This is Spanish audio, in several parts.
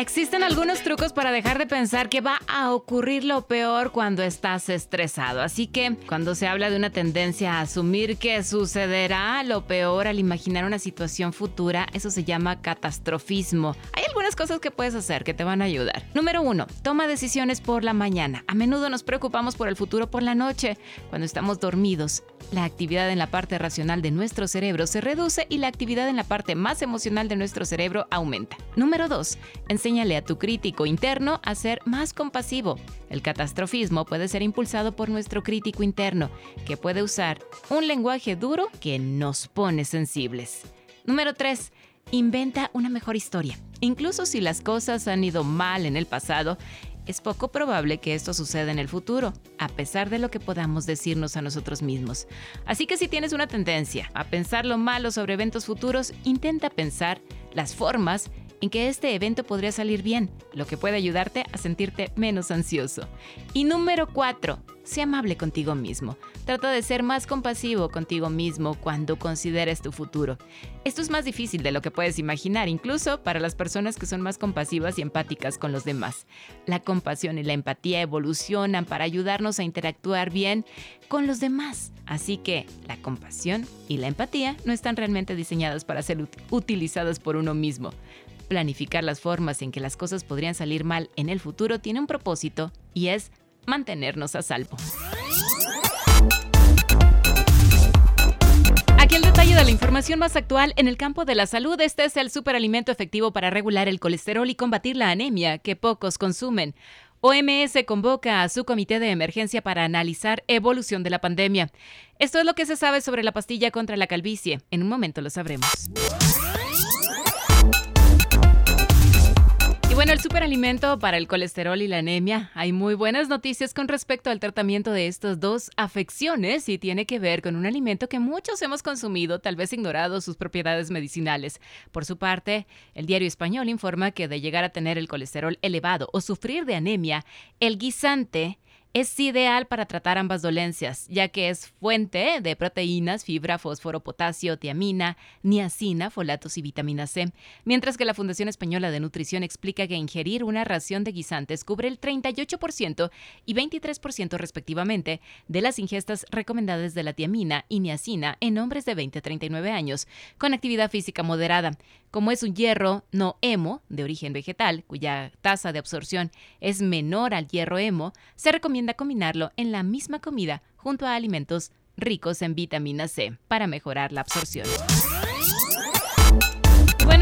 Existen algunos trucos para dejar de pensar que va a ocurrir lo peor cuando estás estresado. Así que cuando se habla de una tendencia a asumir que sucederá lo peor al imaginar una situación futura, eso se llama catastrofismo. Hay algunas cosas que puedes hacer que te van a ayudar. Número uno, toma decisiones por la mañana. A menudo nos preocupamos por el futuro por la noche. Cuando estamos dormidos, la actividad en la parte racional de nuestro cerebro se reduce y la actividad en la parte más emocional de nuestro cerebro aumenta. Número 2. Enséñale a tu crítico interno a ser más compasivo. El catastrofismo puede ser impulsado por nuestro crítico interno, que puede usar un lenguaje duro que nos pone sensibles. Número 3. Inventa una mejor historia. Incluso si las cosas han ido mal en el pasado, es poco probable que esto suceda en el futuro, a pesar de lo que podamos decirnos a nosotros mismos. Así que si tienes una tendencia a pensar lo malo sobre eventos futuros, intenta pensar las formas en que este evento podría salir bien, lo que puede ayudarte a sentirte menos ansioso. Y número 4, sé amable contigo mismo. Trata de ser más compasivo contigo mismo cuando consideres tu futuro. Esto es más difícil de lo que puedes imaginar, incluso para las personas que son más compasivas y empáticas con los demás. La compasión y la empatía evolucionan para ayudarnos a interactuar bien con los demás. Así que la compasión y la empatía no están realmente diseñadas para ser utilizadas por uno mismo. Planificar las formas en que las cosas podrían salir mal en el futuro tiene un propósito y es mantenernos a salvo. Aquí el detalle de la información más actual en el campo de la salud. Este es el superalimento efectivo para regular el colesterol y combatir la anemia que pocos consumen. OMS convoca a su comité de emergencia para analizar evolución de la pandemia. Esto es lo que se sabe sobre la pastilla contra la calvicie. En un momento lo sabremos. Bueno, el superalimento para el colesterol y la anemia. Hay muy buenas noticias con respecto al tratamiento de estas dos afecciones y tiene que ver con un alimento que muchos hemos consumido, tal vez ignorado sus propiedades medicinales. Por su parte, el diario español informa que de llegar a tener el colesterol elevado o sufrir de anemia, el guisante es ideal para tratar ambas dolencias, ya que es fuente de proteínas, fibra, fósforo, potasio, tiamina, niacina, folatos y vitamina C, mientras que la Fundación Española de Nutrición explica que ingerir una ración de guisantes cubre el 38% y 23% respectivamente de las ingestas recomendadas de la tiamina y niacina en hombres de 20 a 39 años con actividad física moderada. Como es un hierro no hemo de origen vegetal, cuya tasa de absorción es menor al hierro hemo, se recomienda combinarlo en la misma comida junto a alimentos ricos en vitamina C para mejorar la absorción.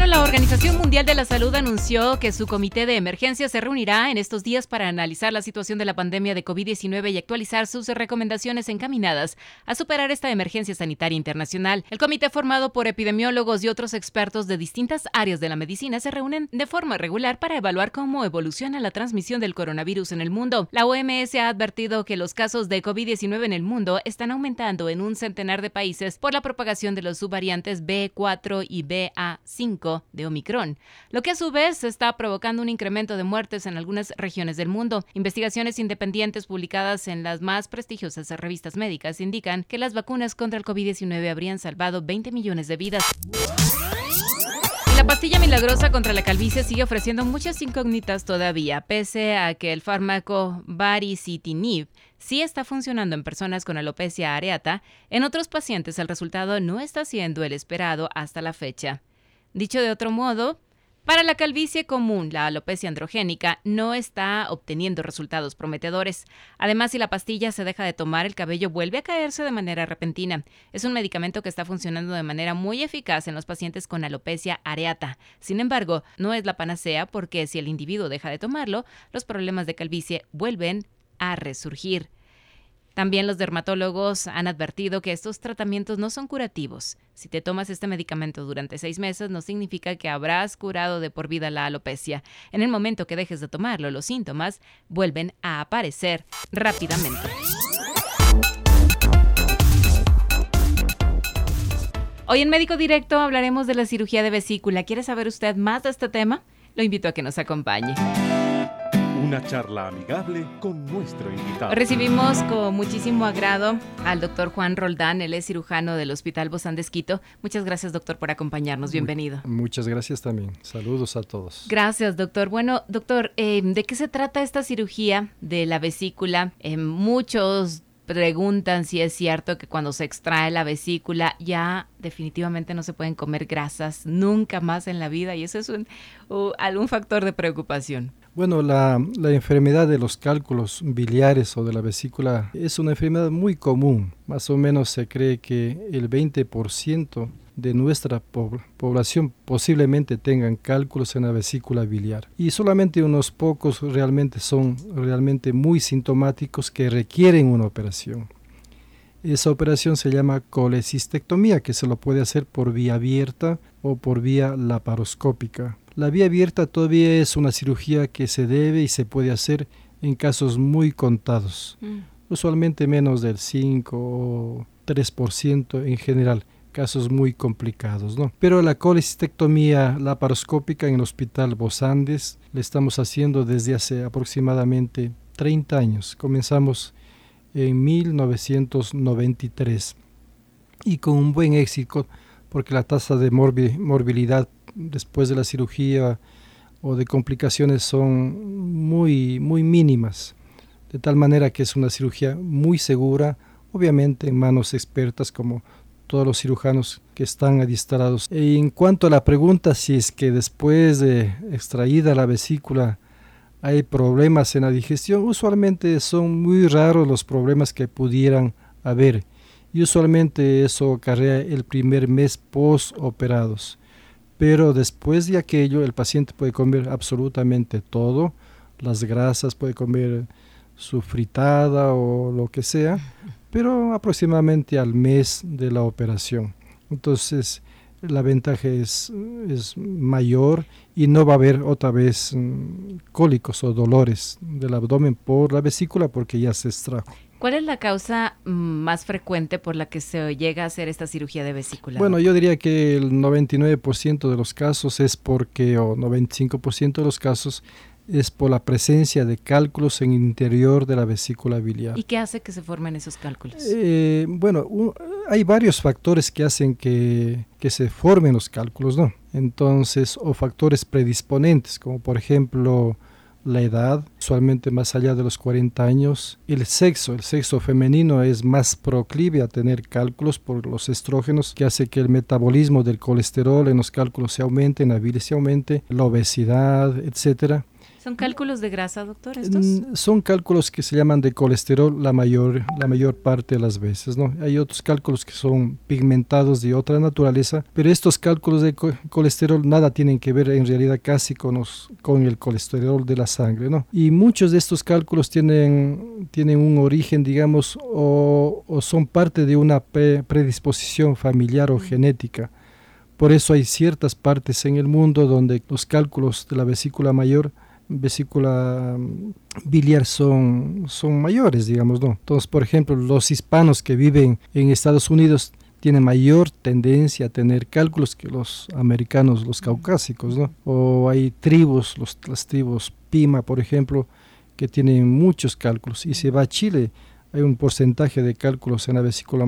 La Organización Mundial de la Salud anunció que su comité de emergencia se reunirá en estos días para analizar la situación de la pandemia de COVID-19 y actualizar sus recomendaciones encaminadas a superar esta emergencia sanitaria internacional. El comité formado por epidemiólogos y otros expertos de distintas áreas de la medicina se reúnen de forma regular para evaluar cómo evoluciona la transmisión del coronavirus en el mundo. La OMS ha advertido que los casos de COVID-19 en el mundo están aumentando en un centenar de países por la propagación de los subvariantes B4 y BA5 de Omicron, lo que a su vez está provocando un incremento de muertes en algunas regiones del mundo. Investigaciones independientes publicadas en las más prestigiosas revistas médicas indican que las vacunas contra el COVID-19 habrían salvado 20 millones de vidas. La pastilla milagrosa contra la calvicie sigue ofreciendo muchas incógnitas todavía, pese a que el fármaco baricitinib sí está funcionando en personas con alopecia areata, en otros pacientes el resultado no está siendo el esperado hasta la fecha. Dicho de otro modo, para la calvicie común, la alopecia androgénica no está obteniendo resultados prometedores. Además, si la pastilla se deja de tomar, el cabello vuelve a caerse de manera repentina. Es un medicamento que está funcionando de manera muy eficaz en los pacientes con alopecia areata. Sin embargo, no es la panacea porque si el individuo deja de tomarlo, los problemas de calvicie vuelven a resurgir. También los dermatólogos han advertido que estos tratamientos no son curativos. Si te tomas este medicamento durante seis meses, no significa que habrás curado de por vida la alopecia. En el momento que dejes de tomarlo, los síntomas vuelven a aparecer rápidamente. Hoy en Médico Directo hablaremos de la cirugía de vesícula. ¿Quiere saber usted más de este tema? Lo invito a que nos acompañe. Una charla amigable con nuestro invitado. Recibimos con muchísimo agrado al doctor Juan Roldán, él es cirujano del Hospital Bozán de Esquito. Muchas gracias, doctor, por acompañarnos. Bienvenido. Muchas gracias también. Saludos a todos. Gracias, doctor. Bueno, doctor, eh, ¿de qué se trata esta cirugía de la vesícula? Eh, muchos preguntan si es cierto que cuando se extrae la vesícula ya definitivamente no se pueden comer grasas nunca más en la vida y eso es un, algún factor de preocupación. Bueno, la, enfermedad de los cálculos biliares o de la vesícula es una enfermedad muy común. Más o menos se cree que el 20% de nuestra población posiblemente tengan cálculos en la vesícula biliar y solamente unos pocos realmente son realmente muy sintomáticos que requieren una operación. Esa operación se llama colecistectomía que se lo puede hacer por vía abierta o por vía laparoscópica. La vía abierta todavía es una cirugía que se debe y se puede hacer en casos muy contados, mm. usualmente menos del 5 o 3% en general casos muy complicados, ¿no? Pero la colecistectomía laparoscópica en el Hospital Bosandes la estamos haciendo desde hace aproximadamente 30 años. Comenzamos en 1993 y con un buen éxito porque la tasa de morbilidad después de la cirugía o de complicaciones son muy, muy mínimas, de tal manera que es una cirugía muy segura, obviamente en manos expertas como todos los cirujanos que están adiestrados. en cuanto a la pregunta si es que después de extraída la vesícula hay problemas en la digestión, usualmente son muy raros los problemas que pudieran haber y usualmente eso acarrea el primer mes post-operados. Pero después de aquello el paciente puede comer absolutamente todo, las grasas, puede comer su fritada o lo que sea, pero aproximadamente al mes de la operación. Entonces, la ventaja es, es mayor y no va a haber otra vez mm, cólicos o dolores del abdomen por la vesícula porque ya se extrajo. ¿Cuál es la causa mm, más frecuente por la que se llega a hacer esta cirugía de vesícula? Bueno, yo diría que el 99% de los casos es porque, o 95% de los casos es por la presencia de cálculos en el interior de la vesícula biliar. ¿Y qué hace que se formen esos cálculos? Eh, bueno, hay varios factores que hacen que, que, se formen los cálculos, ¿no? Entonces, o factores predisponentes, como por ejemplo la edad, usualmente más allá de los 40 años, el sexo, el sexo femenino es más proclive a tener cálculos por los estrógenos, que hace que el metabolismo del colesterol en los cálculos se aumente, en la bilis se aumente, la obesidad, etcétera. ¿Son cálculos de grasa, doctor, estos? Mm, son cálculos que se llaman de colesterol la mayor, la mayor parte de las veces, ¿no? Hay otros cálculos que son pigmentados de otra naturaleza, pero estos cálculos de colesterol nada tienen que ver en realidad casi con, con el colesterol de la sangre, ¿no? Y muchos de estos cálculos tienen, tienen un origen, digamos, o, o son parte de una predisposición familiar o genética. Por eso hay ciertas partes en el mundo donde los cálculos de la vesícula mayor vesícula mm, biliar son, son mayores, digamos, ¿no? Entonces, por ejemplo, los hispanos que viven en Estados Unidos tienen mayor tendencia a tener cálculos que los americanos, los caucásicos, ¿no? O hay tribus, los, las tribus Pima, por ejemplo, que tienen muchos cálculos. Y si va a Chile, hay un porcentaje de cálculos en la vesícula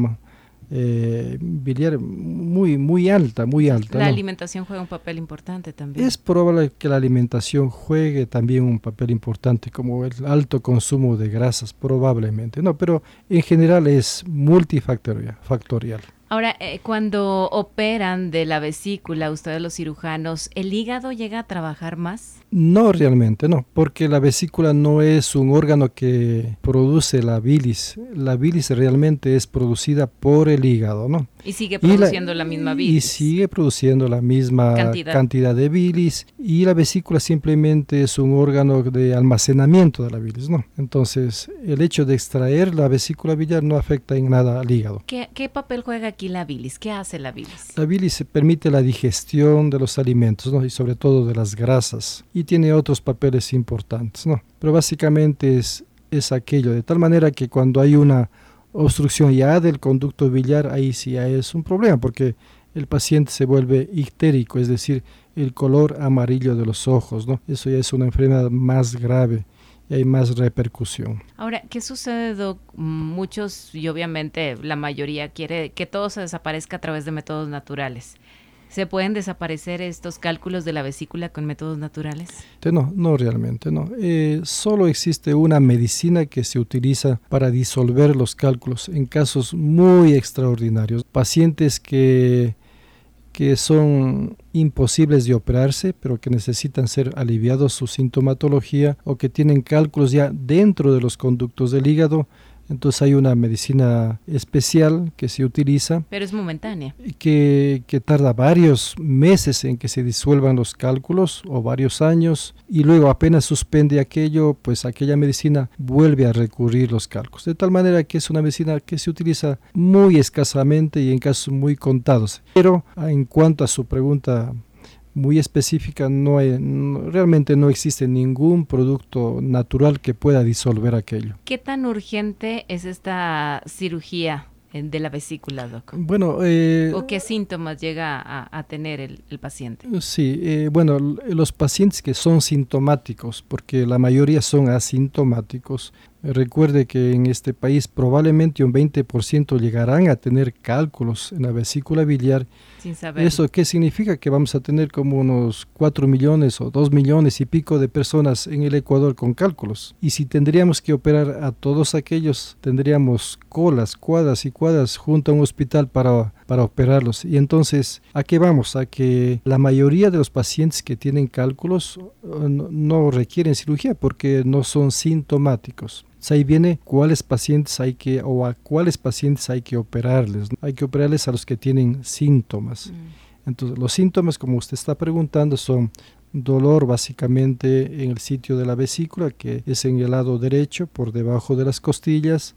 eh, biliar muy, muy alta, muy alta. La alimentación juega un papel importante también. Es probable que la alimentación juegue también un papel importante, como el alto consumo de grasas, probablemente. No, pero en general es multifactorial. Factorial. Ahora, eh, cuando operan de la vesícula, ustedes los cirujanos, ¿el hígado llega a trabajar más? No realmente, no, porque la vesícula no es un órgano que produce la bilis. La bilis realmente es producida por el hígado, ¿no? Y sigue produciendo la, misma bilis. Y sigue produciendo la misma cantidad. de bilis. Y la vesícula simplemente es un órgano de almacenamiento de la bilis, ¿no? Entonces, el hecho de extraer la vesícula biliar no afecta en nada al hígado. ¿Qué, qué papel juega aquí la bilis? ¿Qué hace la bilis? La bilis permite la digestión de los alimentos, ¿no? Y sobre todo de las grasas tiene otros papeles importantes, ¿no? Pero básicamente es, es aquello, de tal manera que cuando hay una obstrucción ya del conducto biliar, ahí sí es un problema, porque el paciente se vuelve ictérico, es decir, el color amarillo de los ojos, ¿no? Eso ya es una enfermedad más grave y hay más repercusión. Ahora, ¿qué sucede, Doc? Muchos, y obviamente la mayoría, quiere que todo se desaparezca a través de métodos naturales. ¿Se pueden desaparecer estos cálculos de la vesícula con métodos naturales? No, no realmente, no. Eh, solo existe una medicina que se utiliza para disolver los cálculos en casos muy extraordinarios. Pacientes que que son imposibles de operarse, pero que necesitan ser aliviados su sintomatología o que tienen cálculos ya dentro de los conductos del hígado entonces hay una medicina especial que se utiliza. Pero es momentánea. Que, que tarda varios meses en que se disuelvan los cálculos o varios años y luego apenas suspende aquello, pues aquella medicina vuelve a recurrir los cálculos. De tal manera que es una medicina que se utiliza muy escasamente y en casos muy contados. Pero en cuanto a su pregunta muy específica, no, hay, realmente no existe ningún producto natural que pueda disolver aquello. ¿Qué tan urgente es esta cirugía de la vesícula, doc? Bueno, eh, ¿o qué síntomas llega a, tener el, paciente? Sí, eh, bueno, los pacientes que son sintomáticos, porque la mayoría son asintomáticos, recuerde que en este país probablemente un 20% llegarán a tener cálculos en la vesícula biliar ¿Eso qué significa? Que vamos a tener como unos 4 millones o 2 millones y pico de personas en el Ecuador con cálculos. Y si tendríamos que operar a todos aquellos, tendríamos colas, cuadras y cuadras junto a un hospital para, para operarlos. Y entonces, ¿a qué vamos? A que la mayoría de los pacientes que tienen cálculos uh, no requieren cirugía porque no son sintomáticos ahí viene cuáles pacientes hay que o a cuáles pacientes hay que operarles. Hay que operarles a los que tienen síntomas. Mm. Entonces, los síntomas, como usted está preguntando, son dolor básicamente en el sitio de la vesícula, que es en el lado derecho, por debajo de las costillas.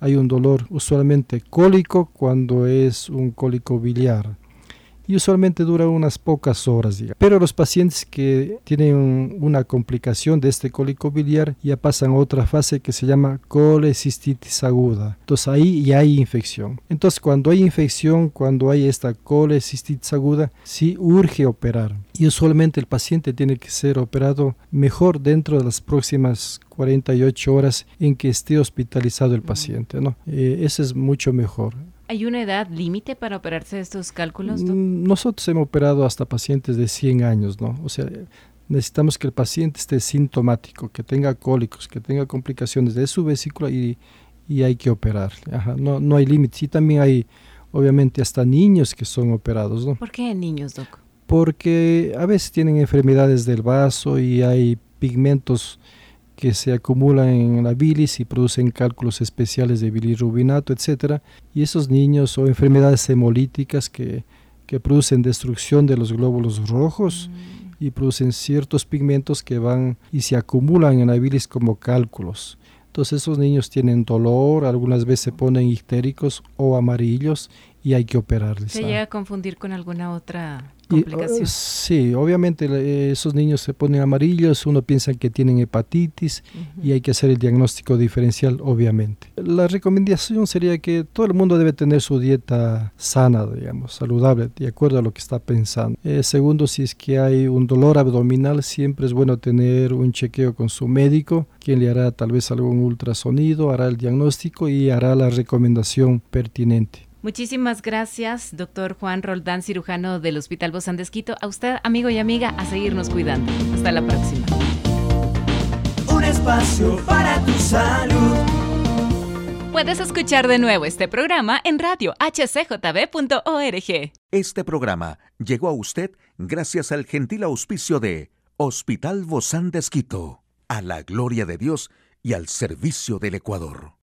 Hay un dolor usualmente cólico cuando es un cólico biliar y usualmente dura unas pocas horas. Pero los pacientes que tienen una complicación de este cólico biliar ya pasan a otra fase que se llama colecistitis aguda. Entonces ahí ya hay infección. Entonces cuando hay infección, cuando hay esta colecistitis aguda, sí urge operar. Y usualmente el paciente tiene que ser operado mejor dentro de las próximas 48 horas en que esté hospitalizado el paciente. ¿no? Eh, eso es mucho mejor. ¿Hay una edad límite para operarse estos cálculos? Mm, nosotros hemos operado hasta pacientes de 100 años, ¿no? O sea, necesitamos que el paciente esté sintomático, que tenga cólicos, que tenga complicaciones de su vesícula y, y hay que operar. no, no hay límites. Y también hay, obviamente, hasta niños que son operados, ¿no? ¿Por qué niños, doc? Porque a veces tienen enfermedades del vaso y hay pigmentos que se acumulan en la bilis y producen cálculos especiales de bilirrubinato, etc. Y esos niños o enfermedades hemolíticas que, que producen destrucción de los glóbulos rojos y producen ciertos pigmentos que van y se acumulan en la bilis como cálculos. Entonces esos niños tienen dolor, algunas veces se ponen ictéricos o amarillos y hay que operarles. ¿Se llega a confundir con alguna otra complicación. sí, obviamente esos niños se ponen amarillos, uno piensa que tienen hepatitis y hay que hacer el diagnóstico diferencial, obviamente. La recomendación sería que todo el mundo debe tener su dieta sana, digamos, saludable, de acuerdo a lo que está pensando. Eh, segundo, si es que hay un dolor abdominal, siempre es bueno tener un chequeo con su médico, quien le hará tal vez algún ultrasonido, hará el diagnóstico y hará la recomendación pertinente. Muchísimas gracias, doctor Juan Roldán, cirujano del Hospital Bozán de Esquito. A usted, amigo y amiga, a seguirnos cuidando. Hasta la próxima. Un espacio para tu salud. Puedes escuchar de nuevo este programa en radio hcjb.org. Este programa llegó a usted gracias al gentil auspicio de Hospital Bozán de Esquito, a la gloria de Dios y al servicio del Ecuador.